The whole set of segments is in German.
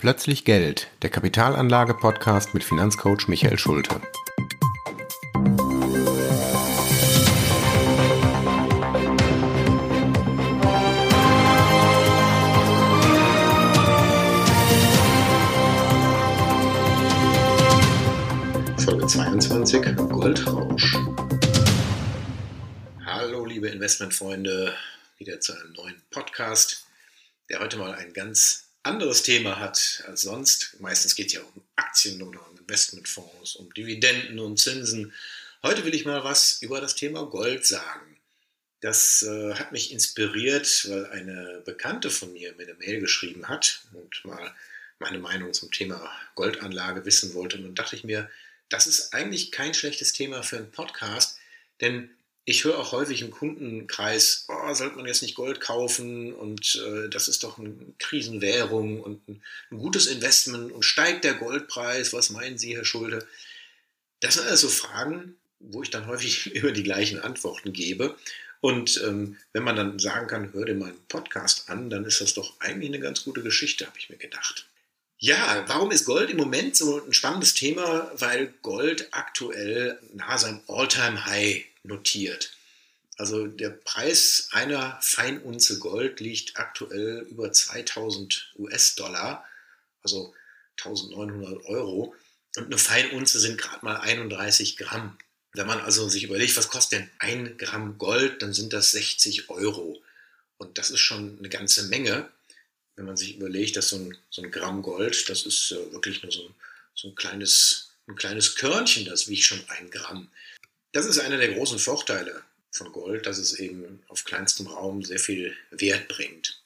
Plötzlich Geld, der Kapitalanlage-Podcast mit Finanzcoach Michael Schulte. Folge 22, Goldrausch. Hallo liebe Investmentfreunde, wieder zu einem neuen Podcast, der heute mal ein ganz anderes Thema hat als sonst. Meistens geht es ja um Aktien oder um Investmentfonds, um Dividenden und Zinsen. Heute will ich mal was über das Thema Gold sagen. Das äh, hat mich inspiriert, weil eine Bekannte von mir mir eine Mail geschrieben hat und mal meine Meinung zum Thema Goldanlage wissen wollte. Und dann dachte ich mir, das ist eigentlich kein schlechtes Thema für einen Podcast, denn ich höre auch häufig im Kundenkreis, oh, sollte man jetzt nicht Gold kaufen und äh, das ist doch eine Krisenwährung und ein, ein, gutes Investment und steigt der Goldpreis, was meinen Sie, Herr Schulte? Das sind also Fragen, wo ich dann häufig immer die gleichen Antworten gebe. Und ähm, wenn man dann sagen kann, hör dir meinen Podcast an, dann ist das doch eigentlich eine ganz gute Geschichte, habe ich mir gedacht. Ja, warum ist Gold im Moment so ein spannendes Thema? Weil Gold aktuell nahe seinem All-Time-High notiert. Also der Preis einer Feinunze Gold liegt aktuell über 2000 US-Dollar, also 1900 Euro. Und eine Feinunze sind gerade mal 31 Gramm. Wenn man also sich überlegt, was kostet denn ein Gramm Gold, dann sind das 60 Euro. Und das ist schon eine ganze Menge, wenn man sich überlegt, dass so ein, so ein Gramm Gold, das ist wirklich nur so ein, so ein, kleines, ein kleines Körnchen, das wiegt schon ein Gramm. Das ist einer der großen Vorteile von Gold, dass es eben auf kleinstem Raum sehr viel Wert bringt.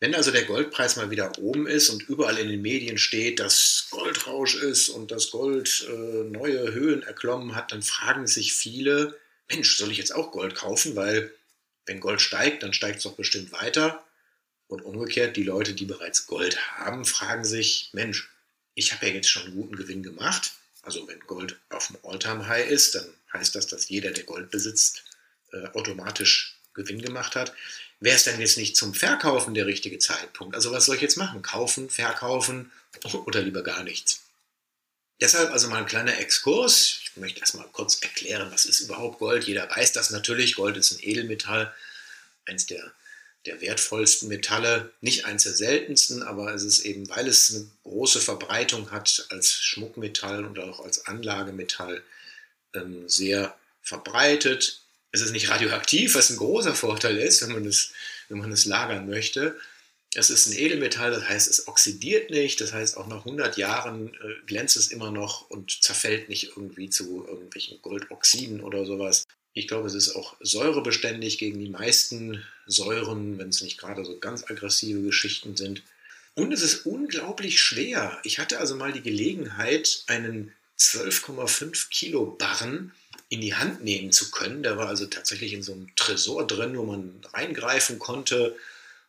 Wenn also der Goldpreis mal wieder oben ist und überall in den Medien steht, dass Goldrausch ist und das Gold äh, neue Höhen erklommen hat, dann fragen sich viele, Mensch, soll ich jetzt auch Gold kaufen? Weil wenn Gold steigt, dann steigt es doch bestimmt weiter. Und umgekehrt, die Leute, die bereits Gold haben, fragen sich, Mensch, ich habe ja jetzt schon einen guten Gewinn gemacht. Also wenn Gold auf dem All-Time-High ist, dann heißt das, dass jeder, der Gold besitzt, äh, automatisch Gewinn gemacht hat. Wäre es denn jetzt nicht zum Verkaufen der richtige Zeitpunkt? Also was soll ich jetzt machen? Kaufen, verkaufen oder lieber gar nichts? Deshalb also mal ein kleiner Exkurs. Ich möchte erstmal kurz erklären, was ist überhaupt Gold. Jeder weiß das natürlich. Gold ist ein Edelmetall, eins der, der wertvollsten Metalle, nicht eins der seltensten, aber es ist eben, weil es eine große Verbreitung hat als Schmuckmetall und auch als Anlagemetall, ähm, sehr verbreitet. Es ist nicht radioaktiv, was ein großer Vorteil ist, wenn man es, wenn man es lagern möchte. Es ist ein Edelmetall, das heißt, es oxidiert nicht, das heißt, auch nach 100 Jahren äh, glänzt es immer noch und zerfällt nicht irgendwie zu irgendwelchen Goldoxiden oder sowas. Ich glaube, es ist auch säurebeständig gegen die meisten Säuren, wenn es nicht gerade so ganz aggressive Geschichten sind. Und es ist unglaublich schwer. Ich hatte also mal die Gelegenheit, einen 12,5 Kilo Barren in die Hand nehmen zu können. Der war also tatsächlich in so einem Tresor drin, wo man reingreifen konnte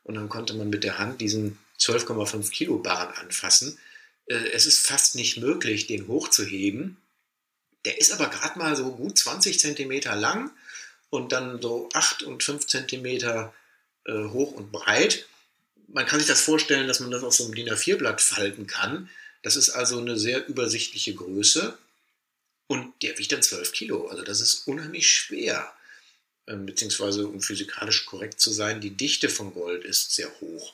und dann konnte man mit der Hand diesen 12,5 Kilo Barren anfassen. Äh, es ist fast nicht möglich, den hochzuheben. Der ist aber gerade mal so gut 20 Zentimeter lang und dann so 8 und 5 Zentimeter äh, hoch und breit. Man kann sich das vorstellen, dass man das auf so einem DIN A4-Blatt falten kann. Das ist also eine sehr übersichtliche Größe und der wiegt dann 12 Kilo. Also das ist unheimlich schwer. Ähm, beziehungsweise, um physikalisch korrekt zu sein, die Dichte von Gold ist sehr hoch.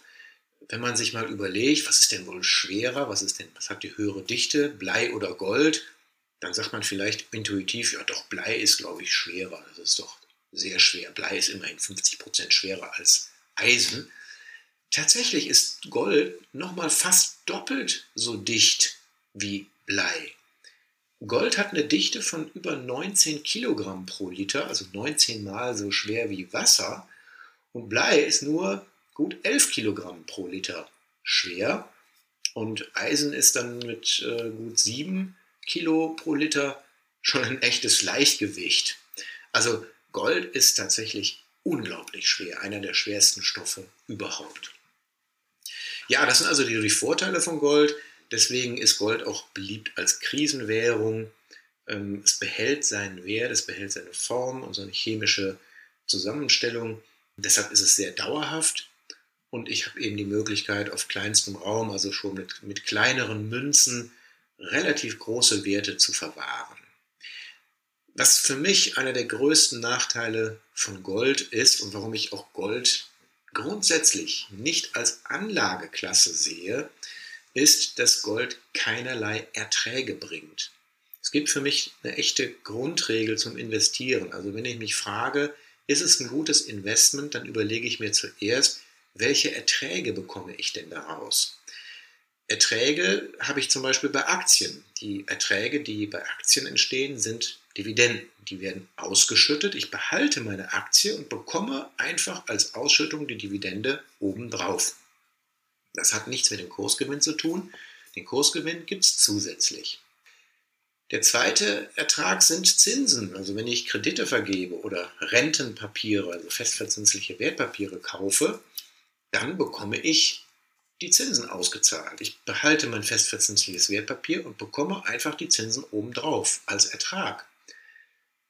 Wenn man sich mal überlegt, was ist denn wohl schwerer, was ist denn, was hat die höhere Dichte, Blei oder Gold, dann sagt man vielleicht intuitiv, ja doch, Blei ist, glaube ich, schwerer. Das ist doch sehr schwer. Blei ist immerhin 50% schwerer als Eisen. Tatsächlich ist Gold nochmal fast doppelt so dicht wie Blei. Gold hat eine Dichte von über 19 Kilogramm pro Liter, also 19 mal so schwer wie Wasser. Und Blei ist nur gut 11 Kilogramm pro Liter schwer. Und Eisen ist dann mit äh, gut 7 Kilo pro Liter schon ein echtes Leichtgewicht. Also Gold ist tatsächlich unglaublich schwer, einer der schwersten Stoffe überhaupt. Ja, das sind also die, Vorteile von Gold. Deswegen ist Gold auch beliebt als Krisenwährung. Ähm, es behält seinen Wert, es behält seine Form und seine chemische Zusammenstellung. Deshalb ist es sehr dauerhaft. und ich habe eben die Möglichkeit, auf kleinstem Raum, also schon mit, mit kleineren Münzen, relativ große Werte zu verwahren. Was für mich einer der größten Nachteile von Gold ist und warum ich auch Gold grundsätzlich nicht als Anlageklasse sehe, ist, dass Gold keinerlei Erträge bringt. Es gibt für mich eine echte Grundregel zum Investieren. Also wenn ich mich frage, ist es ein gutes Investment, dann überlege ich mir zuerst, welche Erträge bekomme ich denn daraus? Erträge habe ich zum Beispiel bei Aktien. Die Erträge, die bei Aktien entstehen, sind Dividenden. Die werden ausgeschüttet. Ich behalte meine Aktie und bekomme einfach als Ausschüttung die Dividende obendrauf. Das hat nichts mit dem Kursgewinn zu tun. Den Kursgewinn gibt es zusätzlich. Der zweite Ertrag sind Zinsen. Also wenn ich Kredite vergebe oder Rentenpapiere, also festverzinsliche Wertpapiere kaufe, dann bekomme ich die Zinsen ausgezahlt. Ich behalte mein festverzinsliches Wertpapier und bekomme einfach die Zinsen obendrauf als Ertrag.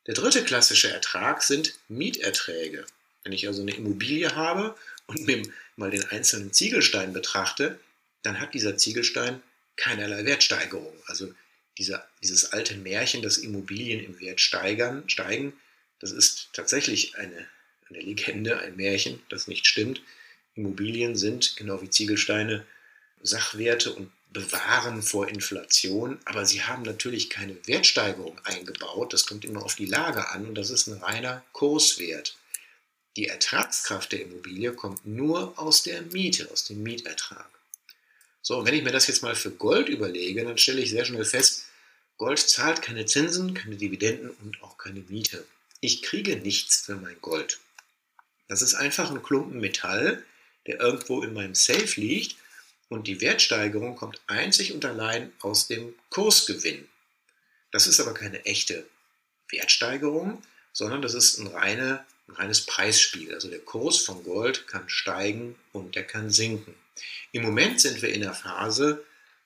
Der dritte klassische Ertrag sind Mieterträge. Wenn ich also eine Immobilie habe und mir mal den einzelnen Ziegelstein betrachte, dann hat dieser Ziegelstein keinerlei Wertsteigerung. Also dieser, dieses alte Märchen, dass Immobilien im Wert steigern, steigen, das ist tatsächlich eine, eine Legende, ein Märchen, das nicht stimmt. Immobilien sind, genau wie Ziegelsteine, Sachwerte und bewahren vor Inflation, aber sie haben natürlich keine Wertsteigerung eingebaut. Das kommt immer auf die Lage an und das ist ein reiner Kurswert. Die Ertragskraft der Immobilie kommt nur aus der Miete, aus dem Mietertrag. So, und wenn ich mir das jetzt mal für Gold überlege, dann stelle ich sehr schnell fest, Gold zahlt keine Zinsen, keine Dividenden und auch keine Miete. Ich kriege nichts für mein Gold. Das ist einfach ein Klumpen Metall, der irgendwo in meinem Safe liegt und die Wertsteigerung kommt einzig und allein aus dem Kursgewinn. Das ist aber keine echte Wertsteigerung, sondern das ist ein, reine, ein reines Preisspiel. Also der Kurs von Gold kann steigen und der kann sinken. Im Moment sind wir in der Phase,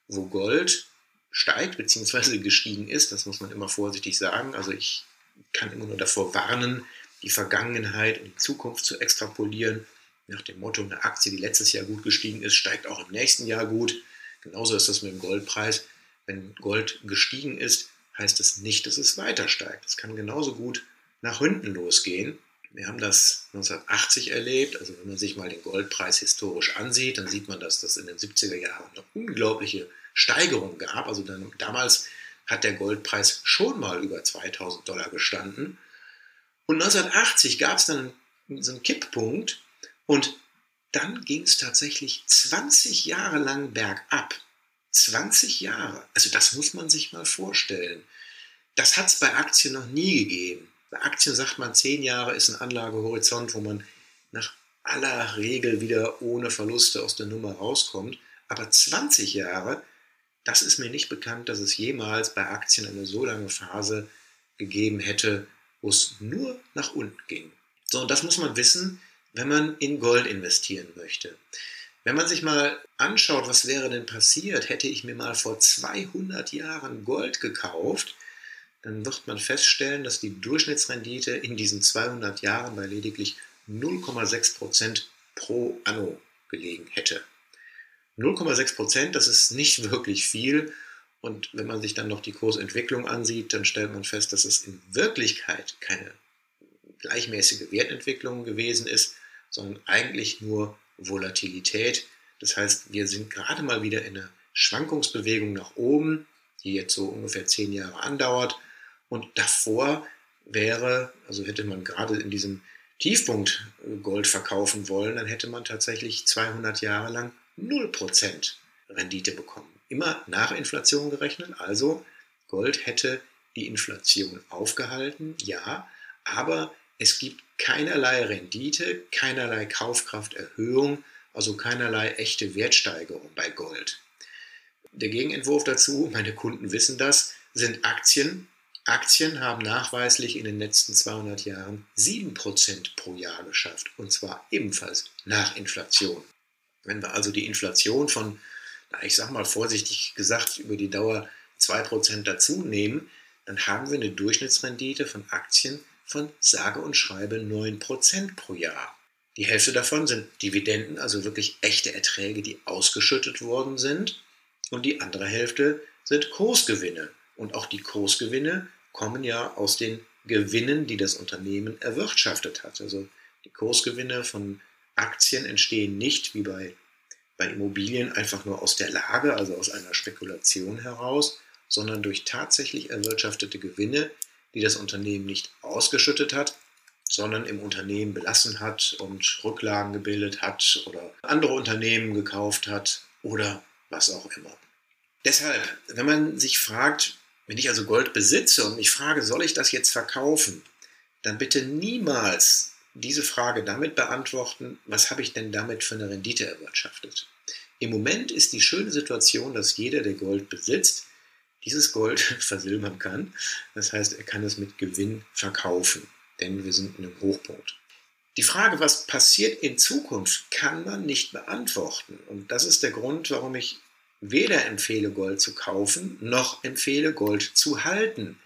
wo Gold steigt bzw. gestiegen ist. Das muss man immer vorsichtig sagen. Also ich kann immer nur davor warnen, die Vergangenheit und die Zukunft zu extrapolieren nach dem Motto, eine Aktie, die letztes Jahr gut gestiegen ist, steigt auch im nächsten Jahr gut. Genauso ist das mit dem Goldpreis. Wenn Gold gestiegen ist, heißt es nicht, dass es weiter steigt. Es kann genauso gut nach hinten losgehen. Wir haben das 1980 erlebt. Also wenn man sich mal den Goldpreis historisch ansieht, dann sieht man, dass das in den 70er Jahren eine unglaubliche Steigerung gab. Also dann, damals hat der Goldpreis schon mal über 2000 Dollar gestanden. Und 1980 gab es dann so einen Kipppunkt, und dann ging es tatsächlich 20 Jahre lang bergab. 20 Jahre. Also das muss man sich mal vorstellen. Das hat es bei Aktien noch nie gegeben. Bei Aktien sagt man, 10 Jahre ist ein Anlagehorizont, wo man nach aller Regel wieder ohne Verluste aus der Nummer rauskommt. Aber 20 Jahre, das ist mir nicht bekannt, dass es jemals bei Aktien eine so lange Phase gegeben hätte, wo es nur nach unten ging. So, und das muss man wissen wenn man in Gold investieren möchte. Wenn man sich mal anschaut, was wäre denn passiert, hätte ich mir mal vor 200 Jahren Gold gekauft, dann wird man feststellen, dass die Durchschnittsrendite in diesen 200 Jahren bei lediglich 0,6% pro anno gelegen hätte. 0,6%, das ist nicht wirklich viel. Und wenn man sich dann noch die Kursentwicklung ansieht, dann stellt man fest, dass es in Wirklichkeit keine gleichmäßige Wertentwicklung gewesen ist, sondern eigentlich nur Volatilität. Das heißt, wir sind gerade mal wieder in einer Schwankungsbewegung nach oben, die jetzt so ungefähr zehn Jahre andauert. Und davor wäre, also hätte man gerade in diesem Tiefpunkt Gold verkaufen wollen, dann hätte man tatsächlich 200 Jahre lang 0% Rendite bekommen. Immer nach Inflation gerechnet, also Gold hätte die Inflation aufgehalten, ja, aber es gibt keinerlei Rendite, keinerlei Kaufkrafterhöhung, also keinerlei echte Wertsteigerung bei Gold. Der Gegenentwurf dazu, meine Kunden wissen das, sind Aktien. Aktien haben nachweislich in den letzten 200 Jahren 7% pro Jahr geschafft und zwar ebenfalls nach Inflation. Wenn wir also die Inflation von, ich sag mal vorsichtig gesagt, über die Dauer 2% dazu nehmen, dann haben wir eine Durchschnittsrendite von Aktien von sage und schreibe 9% pro Jahr. Die Hälfte davon sind Dividenden, also wirklich echte Erträge, die ausgeschüttet worden sind. Und die andere Hälfte sind Kursgewinne. Und auch die Kursgewinne kommen ja aus den Gewinnen, die das Unternehmen erwirtschaftet hat. Also die Kursgewinne von Aktien entstehen nicht wie bei, bei Immobilien einfach nur aus der Lage, also aus einer Spekulation heraus, sondern durch tatsächlich erwirtschaftete Gewinne, die das Unternehmen nicht ausgeschüttet hat, sondern im Unternehmen belassen hat und Rücklagen gebildet hat oder andere Unternehmen gekauft hat oder was auch immer. Deshalb, wenn man sich fragt, wenn ich also Gold besitze und mich frage, soll ich das jetzt verkaufen, dann bitte niemals diese Frage damit beantworten, was habe ich denn damit für eine Rendite erwirtschaftet. Im Moment ist die schöne Situation, dass jeder, der Gold besitzt, dieses Gold versilbern kann. Das heißt, er kann es mit Gewinn verkaufen, denn wir sind in einem Hochpunkt. Die Frage, was passiert in Zukunft, kann man nicht beantworten. Und das ist der Grund, warum ich weder empfehle, Gold zu kaufen, noch empfehle, Gold zu halten.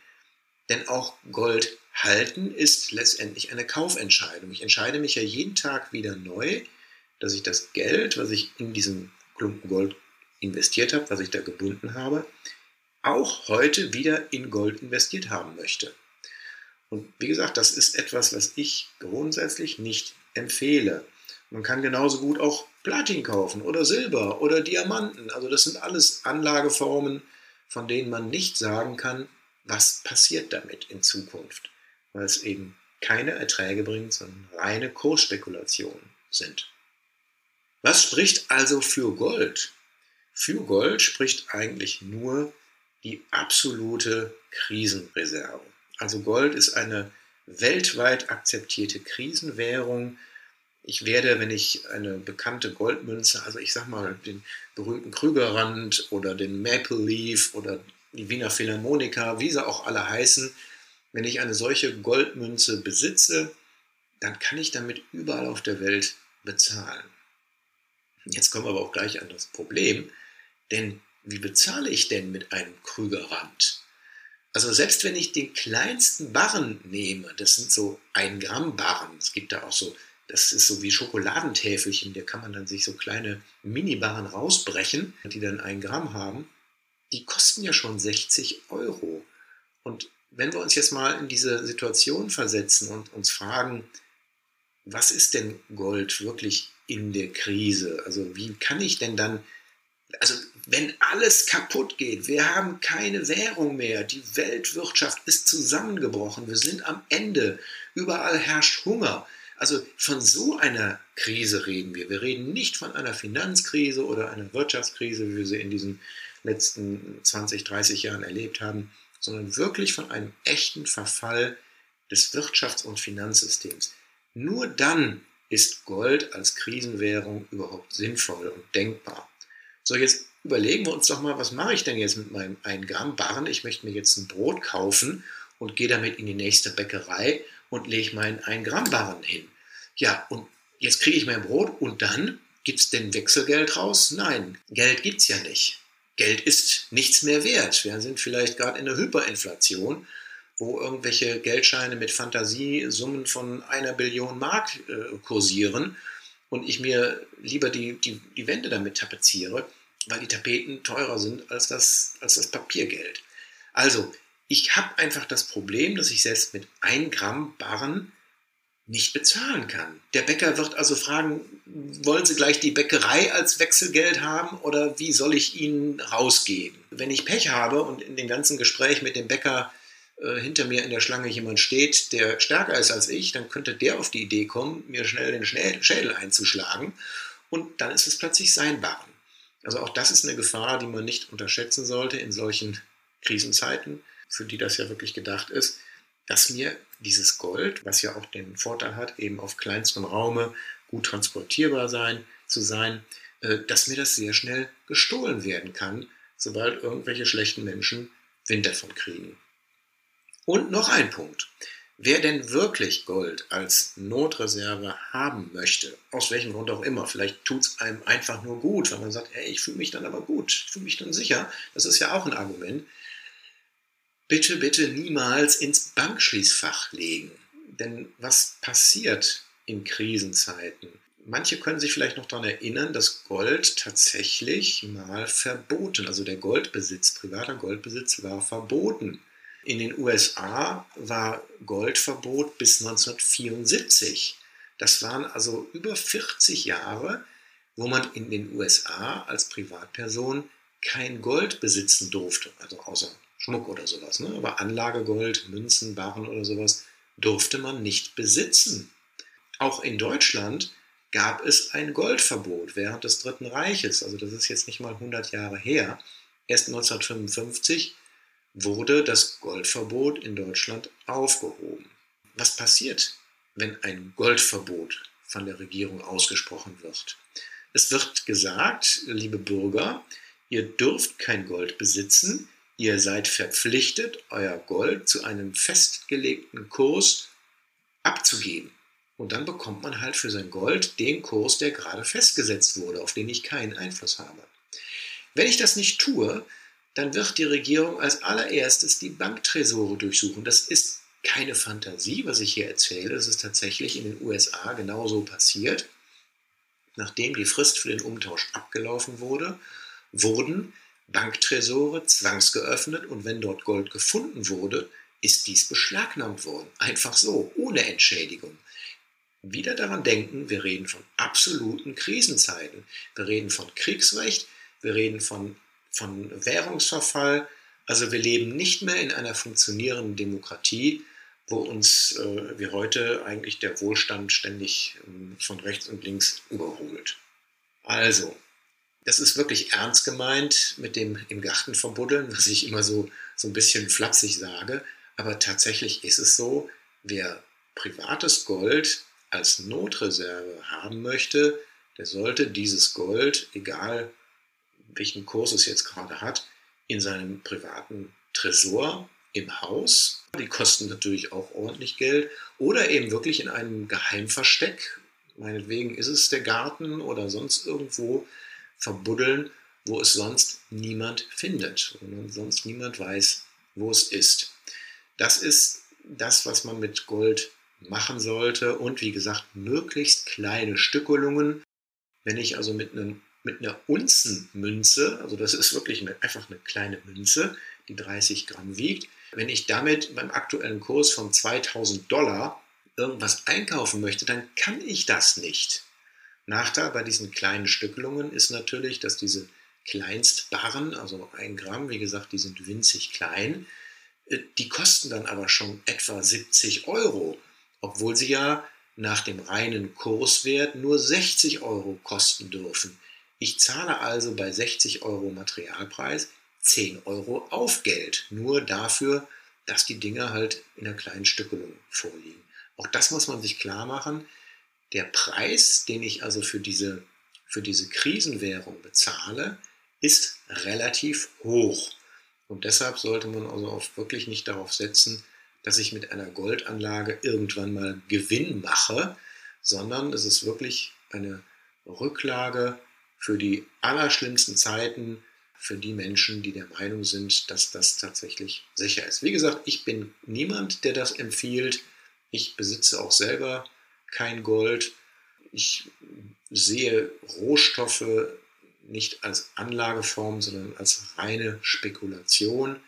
Denn auch Gold halten ist letztendlich eine Kaufentscheidung. Ich entscheide mich ja jeden Tag wieder neu, dass ich das Geld, was ich in diesen Klumpen Gold investiert habe, was ich da gebunden habe, auch heute wieder in Gold investiert haben möchte. Und wie gesagt, das ist etwas, was ich grundsätzlich nicht empfehle. Man kann genauso gut auch Platin kaufen oder Silber oder Diamanten. Also das sind alles Anlageformen, von denen man nicht sagen kann, was passiert damit in Zukunft, weil es eben keine Erträge bringt, sondern reine Kursspekulationen sind. Was spricht also für Gold? Für Gold spricht eigentlich nur die absolute Krisenreserve. Also Gold ist eine weltweit akzeptierte Krisenwährung, ich werde, wenn ich eine bekannte Goldmünze, also ich sag mal den berühmten Krügerrand oder den Maple Leaf oder die Wiener Philharmoniker, wie sie auch alle heißen, wenn ich eine solche Goldmünze besitze, dann kann ich damit überall auf der Welt bezahlen. Jetzt kommen wir aber auch gleich an das Problem, denn wie bezahle ich denn mit einem Krügerrand? Also selbst wenn ich den kleinsten Barren nehme, das sind so 1 Gramm Barren, es gibt da auch so das ist so wie Schokoladentäfelchen, da kann man dann sich so kleine Minibaren rausbrechen, die dann ein Gramm haben. Die kosten ja schon 60 Euro. Und wenn wir uns jetzt mal in diese Situation versetzen und uns fragen, was ist denn Gold wirklich in der Krise? Also wie kann ich denn dann, also wenn alles kaputt geht, wir haben keine Währung mehr, die Weltwirtschaft ist zusammengebrochen, wir sind am Ende, überall herrscht Hunger, also von so einer Krise reden wir. Wir reden nicht von einer Finanzkrise oder einer Wirtschaftskrise, wie wir sie in diesen letzten 20, 30 Jahren erlebt haben, sondern wirklich von einem echten Verfall des Wirtschafts- und Finanzsystems. Nur dann ist Gold als Krisenwährung überhaupt sinnvoll und denkbar. So, jetzt überlegen wir uns doch mal, was mache ich denn jetzt mit meinem 1 Gramm Barren? Ich möchte mir jetzt ein Brot kaufen und gehe damit in die nächste Bäckerei und lege meinen 1 Gramm Barren hin. Ja, und jetzt kriege ich mein Brot und dann gibt es denn Wechselgeld raus? Nein, Geld gibt es ja nicht. Geld ist nichts mehr wert. Wir sind vielleicht gerade in der Hyperinflation, wo irgendwelche Geldscheine mit Fantasiesummen von einer Billion Mark äh, kursieren und ich mir lieber die, die, die Wände damit tapeziere, weil die Tapeten teurer sind als das, als das Papiergeld. Also, ich habe einfach das Problem, dass ich selbst mit 1 Gramm Barren nicht bezahlen kann. Der Bäcker wird also fragen, wollen Sie gleich die Bäckerei als Wechselgeld haben oder wie soll ich Ihnen rausgeben? Wenn ich Pech habe und in dem ganzen Gespräch mit dem Bäcker äh, hinter mir in der Schlange jemand steht, der stärker ist als ich, dann könnte der auf die Idee kommen, mir schnell den Schädel einzuschlagen und dann ist es plötzlich sein Barren. Also auch das ist eine Gefahr, die man nicht unterschätzen sollte in solchen Krisenzeiten für die das ja wirklich gedacht ist, dass mir dieses Gold, was ja auch den Vorteil hat, eben auf kleinstem Raume gut transportierbar sein, zu sein, äh, dass mir das sehr schnell gestohlen werden kann, sobald irgendwelche schlechten Menschen Wind davon kriegen. Und noch ein Punkt. Wer denn wirklich Gold als Notreserve haben möchte, aus welchem Grund auch immer, vielleicht tut es einem einfach nur gut, weil man sagt, hey, ich fühle mich dann aber gut, ich fühle mich dann sicher, das ist ja auch ein Argument, bitte, bitte niemals ins Bankschließfach legen. Denn was passiert in Krisenzeiten. Manche können sich vielleicht noch daran erinnern, dass Gold tatsächlich mal verboten, also der Goldbesitz, privater Goldbesitz war verboten. In den USA war Goldverbot bis 1974. Das waren also über 40 Jahre, wo man in den USA als Privatperson kein Gold besitzen durfte, also außer Schmuck oder sowas. Ne? Aber Anlagegold, Münzen, Barren oder sowas durfte man nicht besitzen. Auch in Deutschland gab es ein Goldverbot während des Dritten Reiches. Also das ist jetzt nicht mal 100 Jahre her. Erst 1955 wurde das Goldverbot in Deutschland aufgehoben. Was passiert, wenn ein Goldverbot von der Regierung ausgesprochen wird? Es wird gesagt, liebe Bürger, ihr dürft kein Gold besitzen, ihr seid verpflichtet, euer Gold zu einem festgelegten Kurs abzugeben. Und dann bekommt man halt für sein Gold den Kurs, der gerade festgesetzt wurde, auf den ich keinen Einfluss habe. Wenn ich das nicht tue, dann wird die Regierung als allererstes die Banktresore durchsuchen. Das ist keine Fantasie, was ich hier erzähle. Es ist tatsächlich in den USA genauso passiert. Nachdem die Frist für den Umtausch abgelaufen wurde, wurden Banktresore zwangsgeöffnet und wenn dort Gold gefunden wurde, ist dies beschlagnahmt worden. Einfach so, ohne Entschädigung wieder daran denken, wir reden von absoluten Krisenzeiten. Wir reden von Kriegsrecht, wir reden von, von Währungsverfall. Also wir leben nicht mehr in einer funktionierenden Demokratie, wo uns äh, wie heute eigentlich der Wohlstand ständig äh, von rechts und links überholt. Also, das ist wirklich ernst gemeint mit dem im Garten verbuddeln, was ich immer so, so ein bisschen flapsig sage. Aber tatsächlich ist es so, wer privates Gold als Notreserve haben möchte, der sollte dieses Gold, egal welchen Kurs es jetzt gerade hat, in seinem privaten Tresor im Haus. Die kosten natürlich auch ordentlich Geld. Oder eben wirklich in einem Geheimversteck, meinetwegen ist es der Garten oder sonst irgendwo, verbuddeln, wo es sonst niemand findet, wo sonst niemand weiß, wo es ist. Das ist das, was man mit Gold machen sollte und wie gesagt möglichst kleine Stückelungen. Wenn ich also mit, einem, mit einer Unzenmünze, also das ist wirklich eine, einfach eine kleine Münze, die 30 Gramm wiegt, wenn ich damit beim aktuellen Kurs von 2000 Dollar irgendwas einkaufen möchte, dann kann ich das nicht. Nachteil bei diesen kleinen Stückelungen ist natürlich, dass diese Kleinstbarren, also ein Gramm, wie gesagt, die sind winzig klein, äh, die kosten dann aber schon etwa 70 Euro obwohl sie ja nach dem reinen Kurswert nur 60 Euro kosten dürfen. Ich zahle also bei 60 Euro Materialpreis 10 Euro Aufgeld, nur dafür, dass die Dinge halt in einer kleinen Stückelung vorliegen. Auch das muss man sich klar machen. Der Preis, den ich also für diese, für diese Krisenwährung bezahle, ist relativ hoch. Und deshalb sollte man also auch wirklich nicht darauf setzen, dass ich mit einer Goldanlage irgendwann mal Gewinn mache, sondern es ist wirklich eine Rücklage für die allerschlimmsten Zeiten, für die Menschen, die der Meinung sind, dass das tatsächlich sicher ist. Wie gesagt, ich bin niemand, der das empfiehlt. Ich besitze auch selber kein Gold. Ich sehe Rohstoffe nicht als Anlageform, sondern als reine Spekulation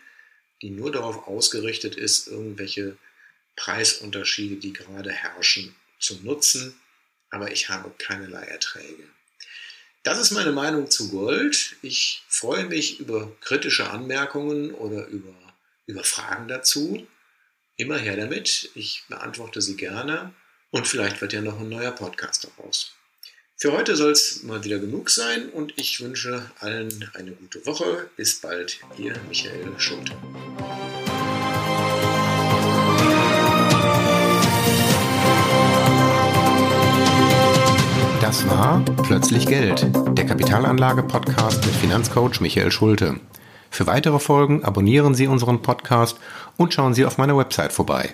die nur darauf ausgerichtet ist, irgendwelche Preisunterschiede, die gerade herrschen, zu nutzen, aber ich habe keinerlei Erträge. Das ist meine Meinung zu Gold. Ich freue mich über kritische Anmerkungen oder über, über Fragen dazu. Immer her damit. Ich beantworte sie gerne und vielleicht wird ja noch ein neuer Podcast daraus. Für heute soll es mal wieder genug sein und ich wünsche allen eine gute Woche. Bis bald, Ihr Michael Schulte. Das war Plötzlich Geld, der Kapitalanlage-Podcast mit Finanzcoach Michael Schulte. Für weitere Folgen abonnieren Sie unseren Podcast und schauen Sie auf meiner Website vorbei